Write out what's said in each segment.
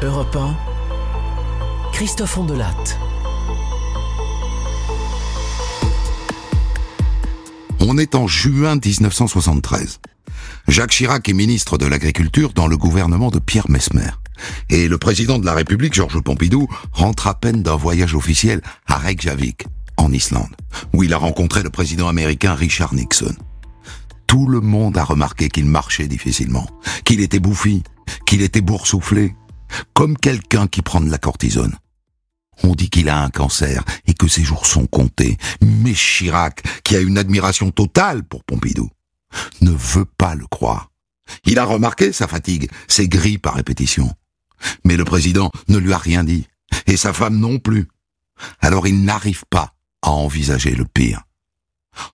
Europe 1, Christophe Ondelatte. On est en juin 1973. Jacques Chirac est ministre de l'Agriculture dans le gouvernement de Pierre Mesmer. Et le président de la République, Georges Pompidou, rentre à peine d'un voyage officiel à Reykjavik, en Islande, où il a rencontré le président américain Richard Nixon. Tout le monde a remarqué qu'il marchait difficilement, qu'il était bouffi, qu'il était boursouflé, comme quelqu'un qui prend de la cortisone. On dit qu'il a un cancer et que ses jours sont comptés. Mais Chirac, qui a une admiration totale pour Pompidou, ne veut pas le croire. Il a remarqué sa fatigue, ses grippes à répétition. Mais le président ne lui a rien dit, et sa femme non plus. Alors il n'arrive pas à envisager le pire.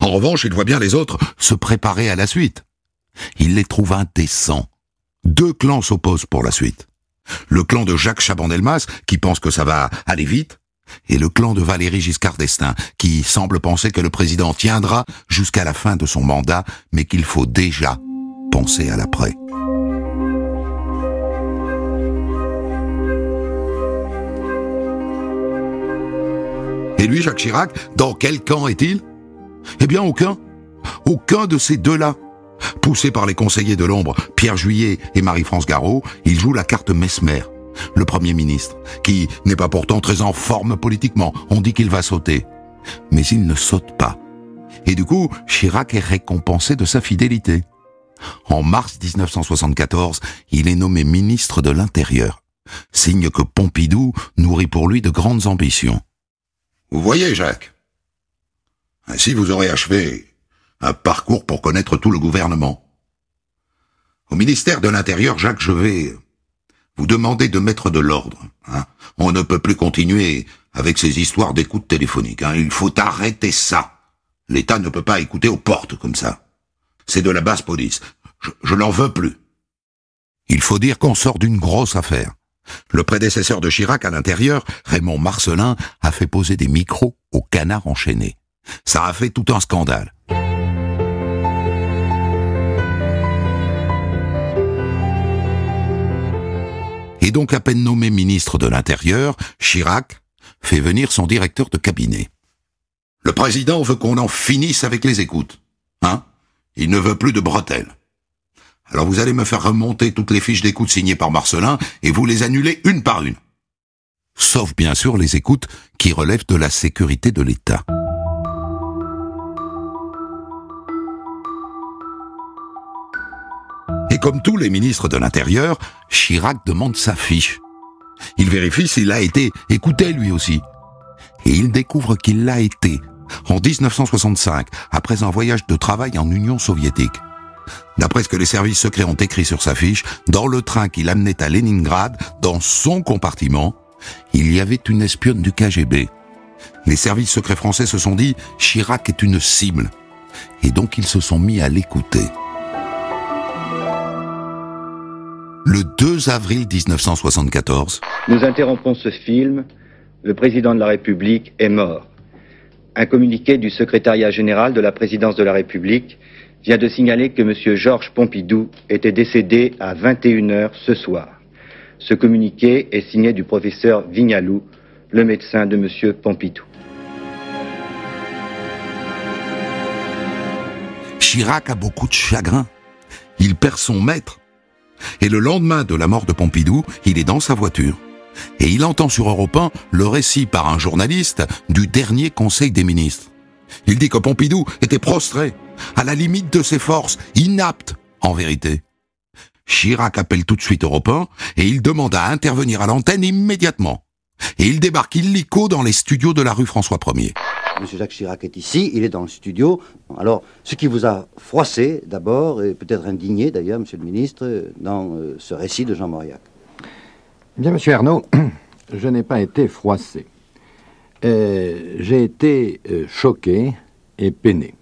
En revanche, il voit bien les autres se préparer à la suite. Il les trouve indécents. Deux clans s'opposent pour la suite le clan de Jacques Chaban-Delmas, qui pense que ça va aller vite, et le clan de Valéry Giscard d'Estaing, qui semble penser que le président tiendra jusqu'à la fin de son mandat, mais qu'il faut déjà penser à l'après. Et lui, Jacques Chirac, dans quel camp est-il? Eh bien, aucun. Aucun de ces deux-là. Poussé par les conseillers de l'ombre, Pierre Juillet et Marie-France Garot, il joue la carte Mesmer, le Premier ministre, qui n'est pas pourtant très en forme politiquement. On dit qu'il va sauter. Mais il ne saute pas. Et du coup, Chirac est récompensé de sa fidélité. En mars 1974, il est nommé ministre de l'Intérieur, signe que Pompidou nourrit pour lui de grandes ambitions. Vous voyez, Jacques, ainsi vous aurez achevé un parcours pour connaître tout le gouvernement. Au ministère de l'Intérieur, Jacques, je vais vous demander de mettre de l'ordre. Hein. On ne peut plus continuer avec ces histoires d'écoute téléphonique. Hein. Il faut arrêter ça. L'État ne peut pas écouter aux portes comme ça. C'est de la basse police. Je, n'en veux plus. Il faut dire qu'on sort d'une grosse affaire. Le prédécesseur de Chirac à l'intérieur, Raymond Marcelin, a fait poser des micros au canard enchaîné. Ça a fait tout un scandale. Et donc à peine nommé ministre de l'Intérieur, Chirac fait venir son directeur de cabinet. Le président veut qu'on en finisse avec les écoutes. Hein Il ne veut plus de bretelles. Alors vous allez me faire remonter toutes les fiches d'écoute signées par Marcelin et vous les annuler une par une. Sauf bien sûr les écoutes qui relèvent de la sécurité de l'État. Comme tous les ministres de l'Intérieur, Chirac demande sa fiche. Il vérifie s'il a été écouté lui aussi. Et il découvre qu'il l'a été en 1965, après un voyage de travail en Union soviétique. D'après ce que les services secrets ont écrit sur sa fiche, dans le train qui l'amenait à Leningrad, dans son compartiment, il y avait une espionne du KGB. Les services secrets français se sont dit, Chirac est une cible. Et donc ils se sont mis à l'écouter. Le 2 avril 1974. Nous interrompons ce film. Le président de la République est mort. Un communiqué du secrétariat général de la présidence de la République vient de signaler que M. Georges Pompidou était décédé à 21h ce soir. Ce communiqué est signé du professeur Vignalou, le médecin de M. Pompidou. Chirac a beaucoup de chagrin. Il perd son maître. Et le lendemain de la mort de Pompidou, il est dans sa voiture. Et il entend sur Europe 1 le récit par un journaliste du dernier Conseil des ministres. Il dit que Pompidou était prostré, à la limite de ses forces, inapte en vérité. Chirac appelle tout de suite Europe 1 et il demande à intervenir à l'antenne immédiatement. Et il débarque illico dans les studios de la rue François 1er. Monsieur Jacques Chirac est ici, il est dans le studio. Alors, ce qui vous a froissé d'abord, et peut-être indigné d'ailleurs, monsieur le ministre, dans euh, ce récit de Jean Mauriac eh Bien, monsieur Arnaud, je n'ai pas été froissé. Euh, j'ai été euh, choqué et peiné.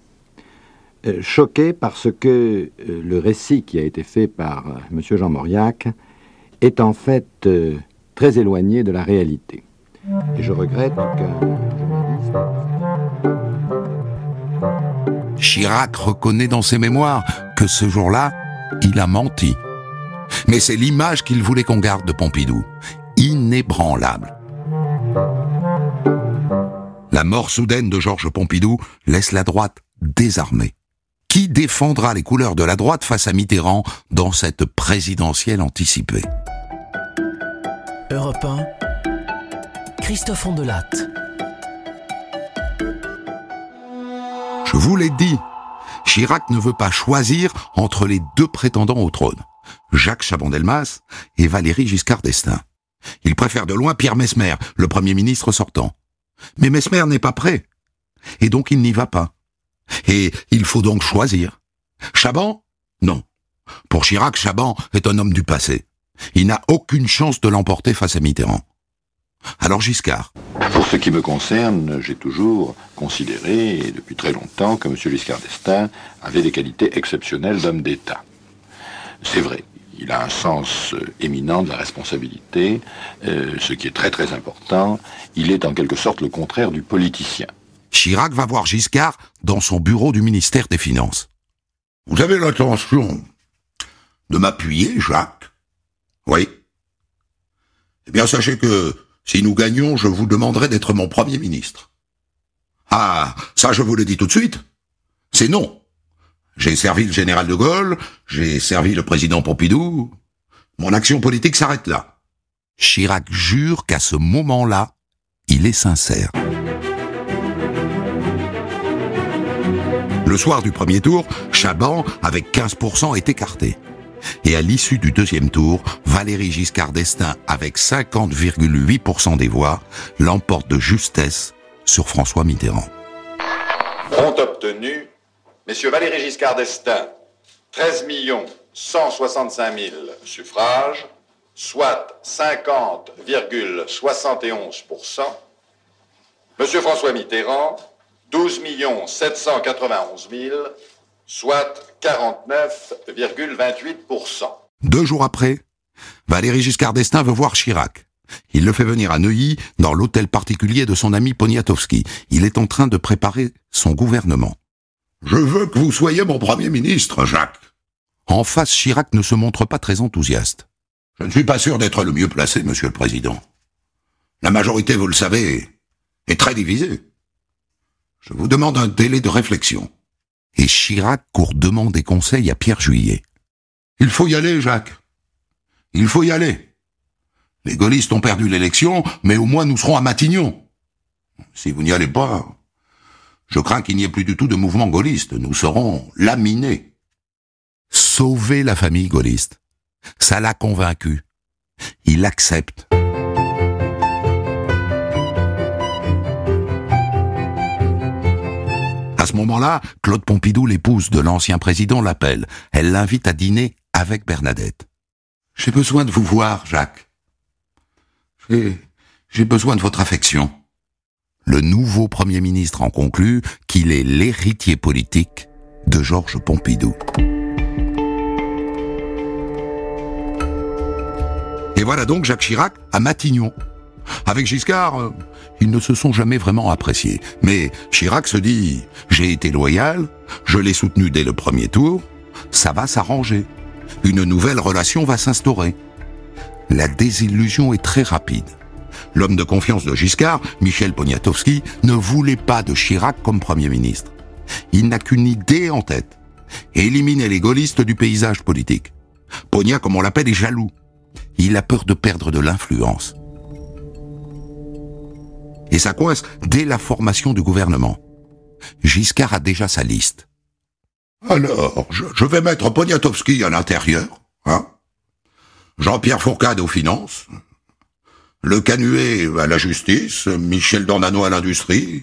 choqué parce que le récit qui a été fait par monsieur Jean Mauriac est en fait très éloigné de la réalité. Et je regrette que... Chirac reconnaît dans ses mémoires que ce jour-là, il a menti. Mais c'est l'image qu'il voulait qu'on garde de Pompidou. Inébranlable. La mort soudaine de Georges Pompidou laisse la droite désarmée. Qui défendra les couleurs de la droite face à Mitterrand dans cette présidentielle anticipée? Europe 1, Christophe. Je vous l'ai dit, Chirac ne veut pas choisir entre les deux prétendants au trône, Jacques Chaban-Delmas et Valéry Giscard d'Estaing. Il préfère de loin Pierre Mesmer, le Premier ministre sortant. Mais Mesmer n'est pas prêt. Et donc il n'y va pas. Et il faut donc choisir. Chaban Non. Pour Chirac, Chaban est un homme du passé. Il n'a aucune chance de l'emporter face à Mitterrand. Alors Giscard Pour ce qui me concerne, j'ai toujours considéré, et depuis très longtemps, que M. Giscard d'Estaing avait des qualités exceptionnelles d'homme d'État. C'est vrai, il a un sens euh, éminent de la responsabilité, euh, ce qui est très très important. Il est en quelque sorte le contraire du politicien. Chirac va voir Giscard dans son bureau du ministère des Finances. Vous avez l'intention de m'appuyer, Jacques? Oui. Eh bien, sachez que si nous gagnons, je vous demanderai d'être mon Premier ministre. Ah, ça je vous le dis tout de suite. C'est non. J'ai servi le général de Gaulle, j'ai servi le président Pompidou. Mon action politique s'arrête là. Chirac jure qu'à ce moment-là, il est sincère. Le soir du premier tour, Chaban, avec 15%, est écarté. Et à l'issue du deuxième tour, Valéry Giscard d'Estaing, avec 50,8% des voix, l'emporte de justesse sur François Mitterrand. Ont obtenu Messieurs Valéry Giscard d'Estaing, 13 165 000 suffrages, soit 50,71%. Monsieur François Mitterrand, 12 791 000, soit 49,28%. Deux jours après, Valéry Giscard d'Estaing veut voir Chirac. Il le fait venir à Neuilly, dans l'hôtel particulier de son ami Poniatowski. Il est en train de préparer son gouvernement. Je veux que vous soyez mon Premier ministre, Jacques. En face, Chirac ne se montre pas très enthousiaste. Je ne suis pas sûr d'être le mieux placé, Monsieur le Président. La majorité, vous le savez, est très divisée. Je vous demande un délai de réflexion. Et Chirac court demander conseil à Pierre Juillet. Il faut y aller, Jacques. Il faut y aller. Les gaullistes ont perdu l'élection, mais au moins nous serons à Matignon. Si vous n'y allez pas, je crains qu'il n'y ait plus du tout de mouvement gaulliste. Nous serons laminés. Sauver la famille gaulliste. Ça l'a convaincu. Il accepte. Moment-là, Claude Pompidou, l'épouse de l'ancien président, l'appelle. Elle l'invite à dîner avec Bernadette. J'ai besoin de vous voir, Jacques. J'ai besoin de votre affection. Le nouveau Premier ministre en conclut qu'il est l'héritier politique de Georges Pompidou. Et voilà donc Jacques Chirac à Matignon. Avec Giscard, euh, ils ne se sont jamais vraiment appréciés. Mais Chirac se dit, j'ai été loyal, je l'ai soutenu dès le premier tour, ça va s'arranger. Une nouvelle relation va s'instaurer. La désillusion est très rapide. L'homme de confiance de Giscard, Michel Poniatowski, ne voulait pas de Chirac comme Premier ministre. Il n'a qu'une idée en tête. Éliminer les gaullistes du paysage politique. Pognat, comme on l'appelle, est jaloux. Il a peur de perdre de l'influence. Et ça coince dès la formation du gouvernement. Giscard a déjà sa liste. Alors, je, vais mettre Poniatowski à l'intérieur, hein Jean-Pierre Fourcade aux finances, le Canuet à la justice, Michel Dornano à l'industrie.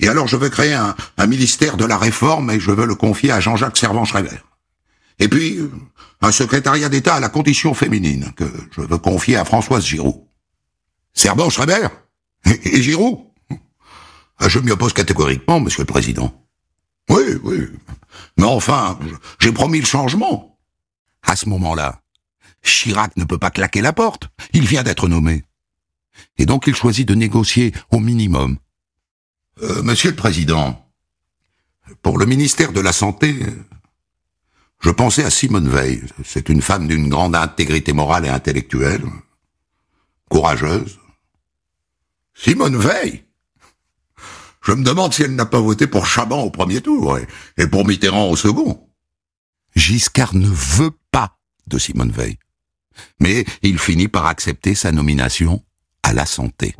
Et alors je veux créer un, ministère de la réforme et je veux le confier à Jean-Jacques Servan-Schreiber. Et puis, un secrétariat d'État à la condition féminine que je veux confier à Françoise Giroud. Servan-Schreiber? Et, et Giroud ah, Je m'y oppose catégoriquement, Monsieur le Président. Oui, oui. Mais enfin, j'ai promis le changement. À ce moment-là, Chirac ne peut pas claquer la porte. Il vient d'être nommé. Et donc il choisit de négocier au minimum. Euh, monsieur le Président, pour le ministère de la Santé, je pensais à Simone Veil. C'est une femme d'une grande intégrité morale et intellectuelle, courageuse. Simone Veil Je me demande si elle n'a pas voté pour Chaban au premier tour et, pour Mitterrand au second. Giscard ne veut pas de Simone Veil. Mais il finit par accepter sa nomination à la santé.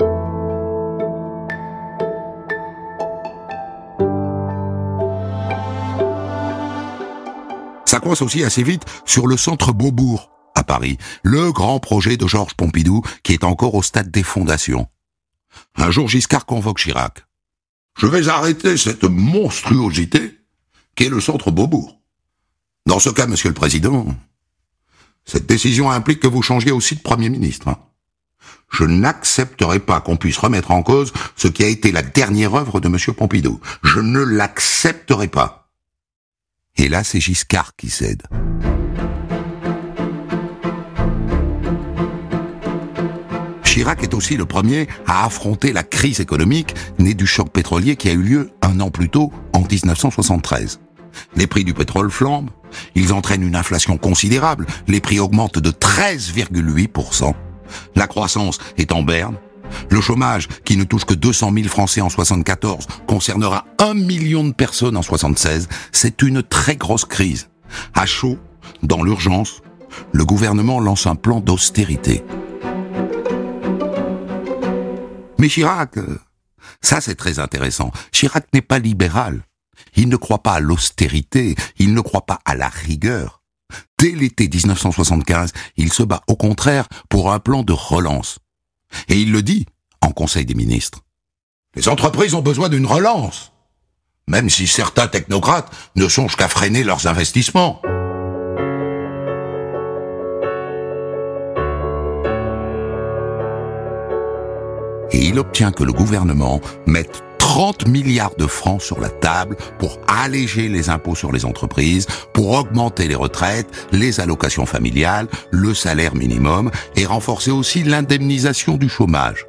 Ça coince aussi assez vite sur le centre Beaubourg, à Paris, le grand projet de Georges Pompidou qui est encore au stade des fondations. Un jour, Giscard convoque Chirac. Je vais arrêter cette monstruosité qui est le centre Beaubourg. Dans ce cas, monsieur le président, cette décision implique que vous changiez aussi de premier ministre. Hein. Je n'accepterai pas qu'on puisse remettre en cause ce qui a été la dernière œuvre de monsieur Pompidou. Je ne l'accepterai pas. Et là, c'est Giscard qui cède. Chirac est aussi le premier à affronter la crise économique née du choc pétrolier qui a eu lieu un an plus tôt, en 1973. Les prix du pétrole flambent, ils entraînent une inflation considérable, les prix augmentent de 13,8%. La croissance est en berne, le chômage, qui ne touche que 200 000 Français en 74, concernera un million de personnes en 76. C'est une très grosse crise. À chaud, dans l'urgence, le gouvernement lance un plan d'austérité. Mais Chirac, euh, ça c'est très intéressant. Chirac n'est pas libéral. Il ne croit pas à l'austérité, il ne croit pas à la rigueur. Dès l'été 1975, il se bat au contraire pour un plan de relance. Et il le dit en Conseil des ministres. Les entreprises ont besoin d'une relance, même si certains technocrates ne songent qu'à freiner leurs investissements. Et il obtient que le gouvernement mette 30 milliards de francs sur la table pour alléger les impôts sur les entreprises, pour augmenter les retraites, les allocations familiales, le salaire minimum et renforcer aussi l'indemnisation du chômage.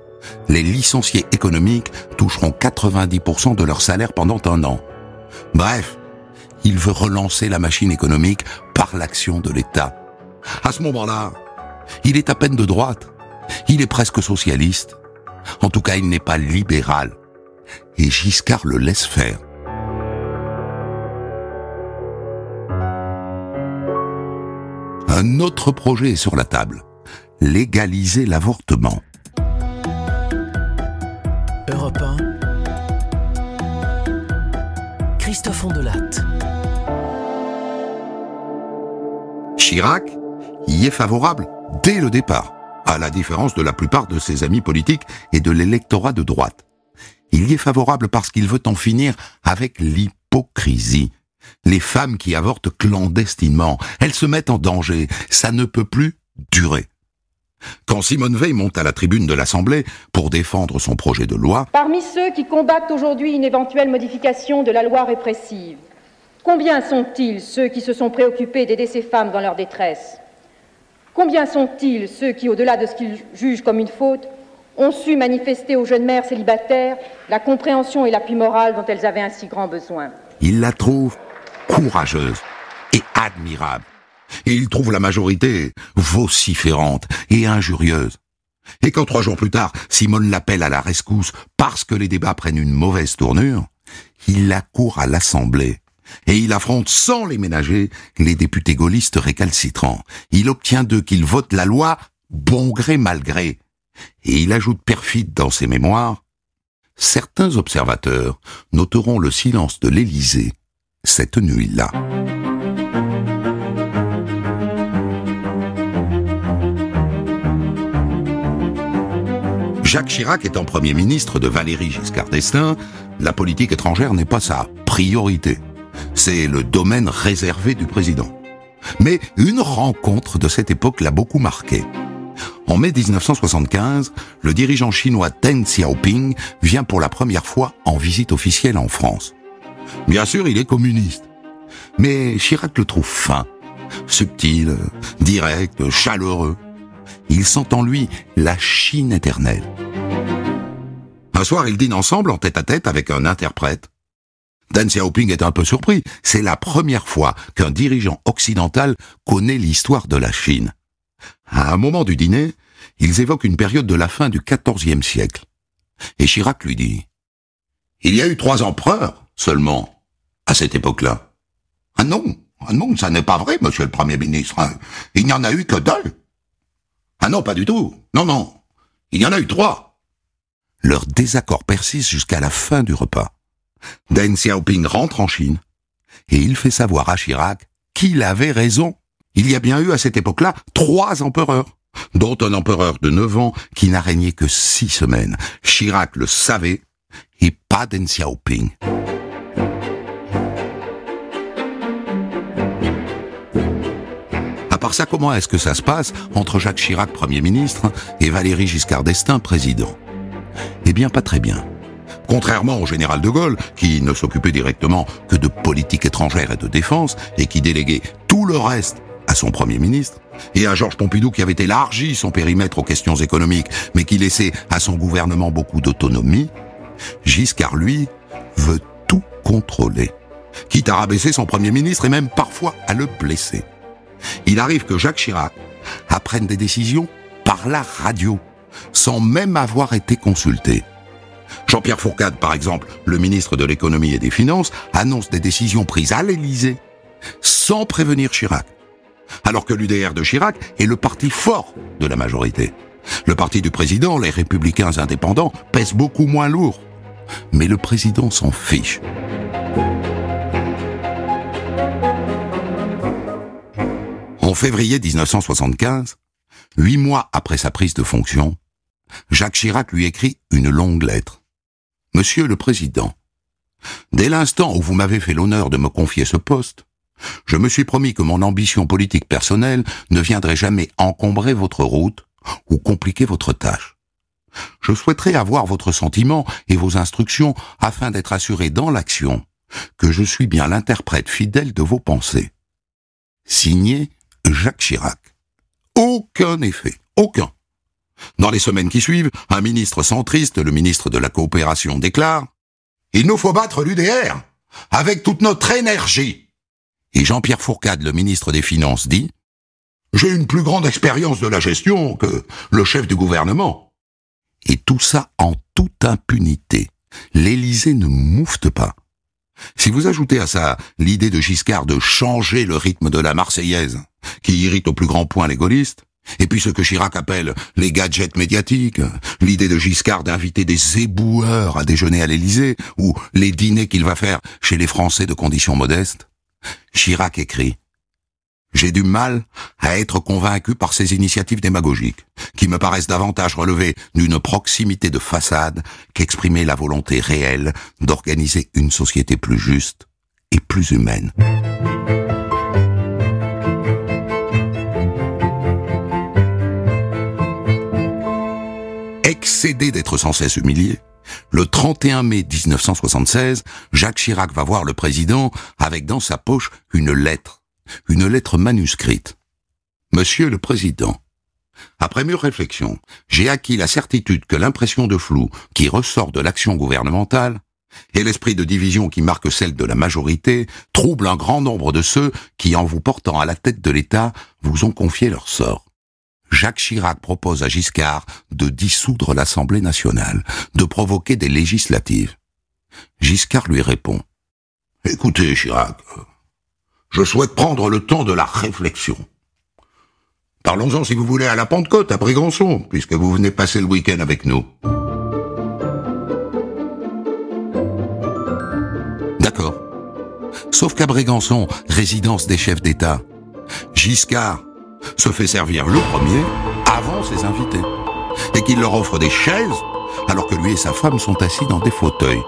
Les licenciés économiques toucheront 90% de leur salaire pendant un an. Bref, il veut relancer la machine économique par l'action de l'État. À ce moment-là, il est à peine de droite. Il est presque socialiste. En tout cas, il n'est pas libéral et Giscard le laisse faire. Un autre projet est sur la table. Légaliser l'avortement. Europe 1. Christophe Ondelatte. Chirac y est favorable dès le départ, à la différence de la plupart de ses amis politiques et de l'électorat de droite. Il y est favorable parce qu'il veut en finir avec l'hypocrisie. Les femmes qui avortent clandestinement, elles se mettent en danger. Ça ne peut plus durer. Quand Simone Veil monte à la tribune de l'Assemblée pour défendre son projet de loi, Parmi ceux qui combattent aujourd'hui une éventuelle modification de la loi répressive, combien sont-ils ceux qui se sont préoccupés d'aider ces femmes dans leur détresse? Combien sont-ils ceux qui, au-delà de ce qu'ils jugent comme une faute, ont su manifester aux jeunes mères célibataires la compréhension et l'appui moral dont elles avaient un si grand besoin? Il la trouve courageuse et admirable. Et il trouve la majorité vociférante et injurieuse. Et quand trois jours plus tard, Simone l'appelle à la rescousse parce que les débats prennent une mauvaise tournure, il la court à l'Assemblée. Et il affronte sans les ménager les députés gaullistes récalcitrants. Il obtient d'eux qu'ils votent la loi bon gré mal gré, et il ajoute perfide dans ses mémoires, certains observateurs noteront le silence de l'Élysée cette nuit-là. Jacques Chirac étant Premier ministre de Valéry Giscard d'Estaing, la politique étrangère n'est pas sa priorité. C'est le domaine réservé du président. Mais une rencontre de cette époque l'a beaucoup marqué. En mai 1975, le dirigeant chinois Deng Xiaoping vient pour la première fois en visite officielle en France. Bien sûr, il est communiste. Mais Chirac le trouve fin, subtil, direct, chaleureux. Il sent en lui la Chine éternelle. Un soir, ils dînent ensemble en tête à tête avec un interprète. Deng Xiaoping est un peu surpris. C'est la première fois qu'un dirigeant occidental connaît l'histoire de la Chine. À un moment du dîner, ils évoquent une période de la fin du XIVe siècle. Et Chirac lui dit Il y a eu trois empereurs seulement à cette époque-là. Ah non, ah non, ça n'est pas vrai, monsieur le Premier ministre. Il n'y en a eu que deux. Ah non, pas du tout. Non, non. Il y en a eu trois. Leur désaccord persiste jusqu'à la fin du repas. Deng Xiaoping rentre en Chine et il fait savoir à Chirac qu'il avait raison. Il y a bien eu à cette époque-là trois empereurs, dont un empereur de neuf ans qui n'a régné que six semaines. Chirac le savait et pas Deng Xiaoping. À part ça, comment est-ce que ça se passe entre Jacques Chirac, Premier ministre, et Valéry Giscard d'Estaing, président? Eh bien, pas très bien. Contrairement au général de Gaulle, qui ne s'occupait directement que de politique étrangère et de défense, et qui déléguait tout le reste à son Premier ministre, et à Georges Pompidou qui avait élargi son périmètre aux questions économiques, mais qui laissait à son gouvernement beaucoup d'autonomie, Giscard, lui, veut tout contrôler, quitte à rabaisser son Premier ministre et même parfois à le blesser. Il arrive que Jacques Chirac apprenne des décisions par la radio, sans même avoir été consulté. Jean-Pierre Fourcade, par exemple, le ministre de l'économie et des finances, annonce des décisions prises à l'Élysée sans prévenir Chirac. Alors que l'UDR de Chirac est le parti fort de la majorité. Le parti du président, les républicains indépendants, pèse beaucoup moins lourd. Mais le président s'en fiche. En février 1975, huit mois après sa prise de fonction, Jacques Chirac lui écrit une longue lettre. Monsieur le Président, dès l'instant où vous m'avez fait l'honneur de me confier ce poste, je me suis promis que mon ambition politique personnelle ne viendrait jamais encombrer votre route ou compliquer votre tâche. Je souhaiterais avoir votre sentiment et vos instructions afin d'être assuré dans l'action que je suis bien l'interprète fidèle de vos pensées. Signé Jacques Chirac. Aucun effet, aucun. Dans les semaines qui suivent, un ministre centriste, le ministre de la Coopération, déclare ⁇ Il nous faut battre l'UDR avec toute notre énergie !⁇ Et Jean-Pierre Fourcade, le ministre des Finances, dit ⁇ J'ai une plus grande expérience de la gestion que le chef du gouvernement. Et tout ça en toute impunité. L'Élysée ne moufte pas. Si vous ajoutez à ça l'idée de Giscard de changer le rythme de la Marseillaise, qui irrite au plus grand point les gaullistes, et puis ce que Chirac appelle les gadgets médiatiques, l'idée de Giscard d'inviter des éboueurs à déjeuner à l'Élysée, ou les dîners qu'il va faire chez les Français de conditions modestes, Chirac écrit j'ai du mal à être convaincu par ces initiatives démagogiques, qui me paraissent davantage relever d'une proximité de façade qu'exprimer la volonté réelle d'organiser une société plus juste et plus humaine. Excédé d'être sans cesse humilié, le 31 mai 1976, Jacques Chirac va voir le président avec dans sa poche une lettre une lettre manuscrite. Monsieur le Président, après mûre réflexion, j'ai acquis la certitude que l'impression de flou qui ressort de l'action gouvernementale et l'esprit de division qui marque celle de la majorité trouble un grand nombre de ceux qui, en vous portant à la tête de l'État, vous ont confié leur sort. Jacques Chirac propose à Giscard de dissoudre l'Assemblée nationale, de provoquer des législatives. Giscard lui répond Écoutez, Chirac, je souhaite prendre le temps de la réflexion. Parlons-en, si vous voulez, à la Pentecôte, à Brégançon, puisque vous venez passer le week-end avec nous. D'accord. Sauf qu'à Brégançon, résidence des chefs d'État, Giscard se fait servir le premier avant ses invités, et qu'il leur offre des chaises, alors que lui et sa femme sont assis dans des fauteuils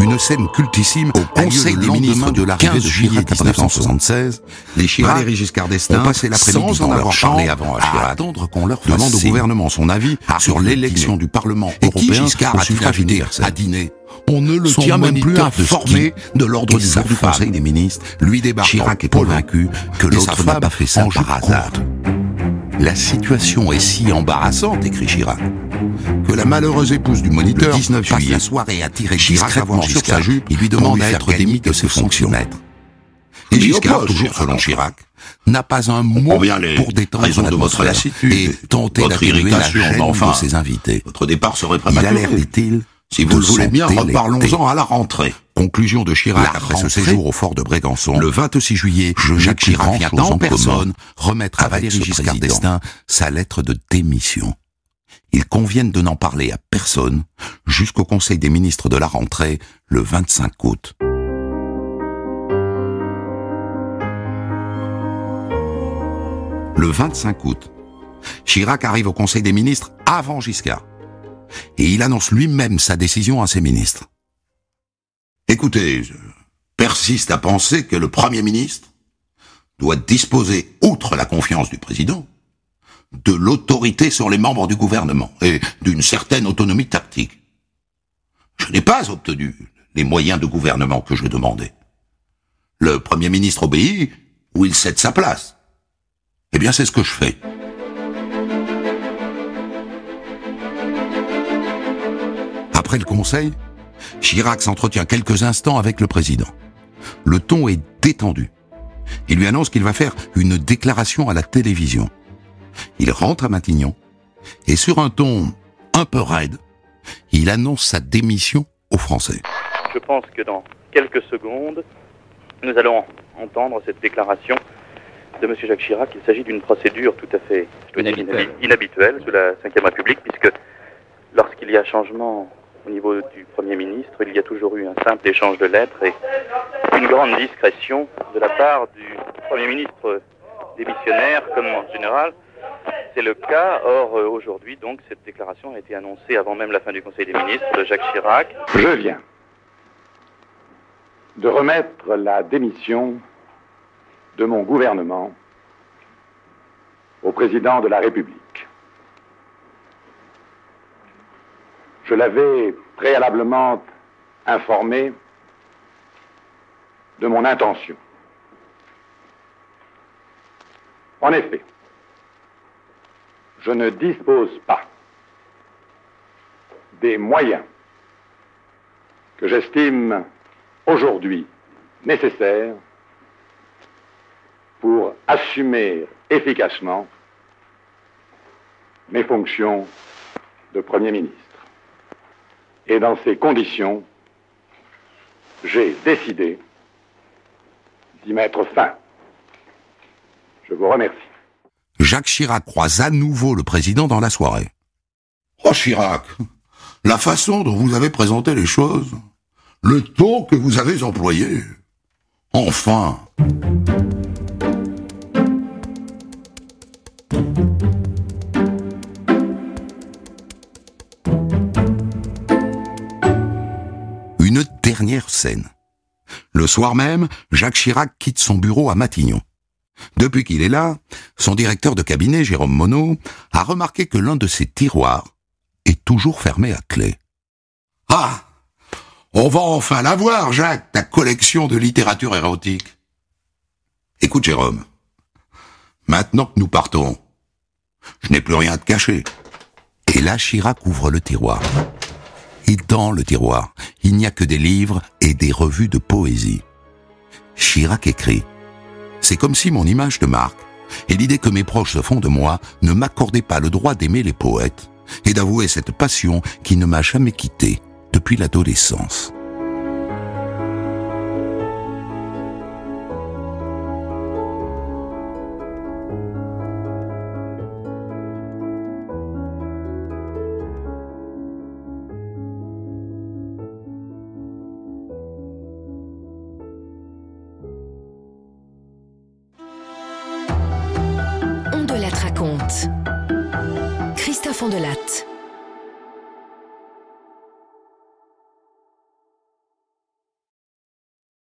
une scène cultissime au Conseil des ministres de l'arrivée de juillet 1976. Les Chirac, Valéry Giscard d'Estaing, ont passé l'après-midi sans en avoir parlé avant à Chirac, attendre qu'on leur demande au gouvernement son avis sur l'élection du Parlement européen Giscard a suffrage à dîner? On ne le tient même plus informé de l'ordre du jour du Conseil des ministres. Lui débarque. Chirac est convaincu que l'autre n'a pas fait ça par hasard. La situation est si embarrassante, écrit Chirac, que la malheureuse épouse du moniteur, Le 19 passe juillet, la soirée à tirer Chirac avance sur Giscard sa jupe et lui demande à être démis de ses fonctions. Il Et Giscard, toujours selon. Chirac, n'a pas un mot pour détendre raisons de votre lassitude, et tenter votre d'atténuer la gêne enfin, de ses invités. Votre départ serait Il a l'air, prématuré. dit-il, Si de vous le voulez bien, reparlons-en à la rentrée. Conclusion de Chirac La après ce séjour au fort de Brégançon. Le 26 juillet, Je Jacques Chirac vient en personne remettre à Valéry Giscard d'Estaing sa lettre de démission. Ils conviennent de n'en parler à personne jusqu'au Conseil des ministres de la rentrée le 25 août. Le 25 août, Chirac arrive au Conseil des ministres avant Giscard. Et il annonce lui-même sa décision à ses ministres. Écoutez, je persiste à penser que le Premier ministre doit disposer, outre la confiance du président, de l'autorité sur les membres du gouvernement et d'une certaine autonomie tactique. Je n'ai pas obtenu les moyens de gouvernement que je demandais. Le Premier ministre obéit ou il cède sa place. Eh bien, c'est ce que je fais. Après le conseil, Chirac s'entretient quelques instants avec le président. Le ton est détendu. Il lui annonce qu'il va faire une déclaration à la télévision. Il rentre à Matignon et sur un ton un peu raide, il annonce sa démission aux Français. Je pense que dans quelques secondes, nous allons entendre cette déclaration de M. Jacques Chirac. Il s'agit d'une procédure tout à fait inhabituelle sous la Ve République, puisque lorsqu'il y a changement au niveau du Premier ministre, il y a toujours eu un simple échange de lettres et une grande discrétion de la part du Premier ministre démissionnaire, comme en général. C'est le cas. Or, euh, aujourd'hui, donc, cette déclaration a été annoncée avant même la fin du Conseil des ministres Jacques Chirac. Je viens de remettre la démission de mon gouvernement au président de la République. Je l'avais préalablement informé de mon intention. En effet, je ne dispose pas des moyens que j'estime aujourd'hui nécessaires pour assumer efficacement mes fonctions de Premier ministre. Et dans ces conditions, j'ai décidé d'y mettre fin. Je vous remercie. Jacques Chirac croise à nouveau le président dans la soirée. Oh Chirac, la façon dont vous avez présenté les choses, le ton que vous avez employé, enfin. Une dernière scène. Le soir même, Jacques Chirac quitte son bureau à Matignon. Depuis qu'il est là, son directeur de cabinet, Jérôme Monod, a remarqué que l'un de ses tiroirs est toujours fermé à clé. Ah, on va enfin la voir, Jacques, ta collection de littérature érotique. Écoute, Jérôme, maintenant que nous partons, je n'ai plus rien à te cacher. Et là, Chirac ouvre le tiroir. Et dans le tiroir, il n'y a que des livres et des revues de poésie. Chirac écrit C'est comme si mon image de marque et l'idée que mes proches se font de moi ne m'accordaient pas le droit d'aimer les poètes et d'avouer cette passion qui ne m'a jamais quitté depuis l'adolescence.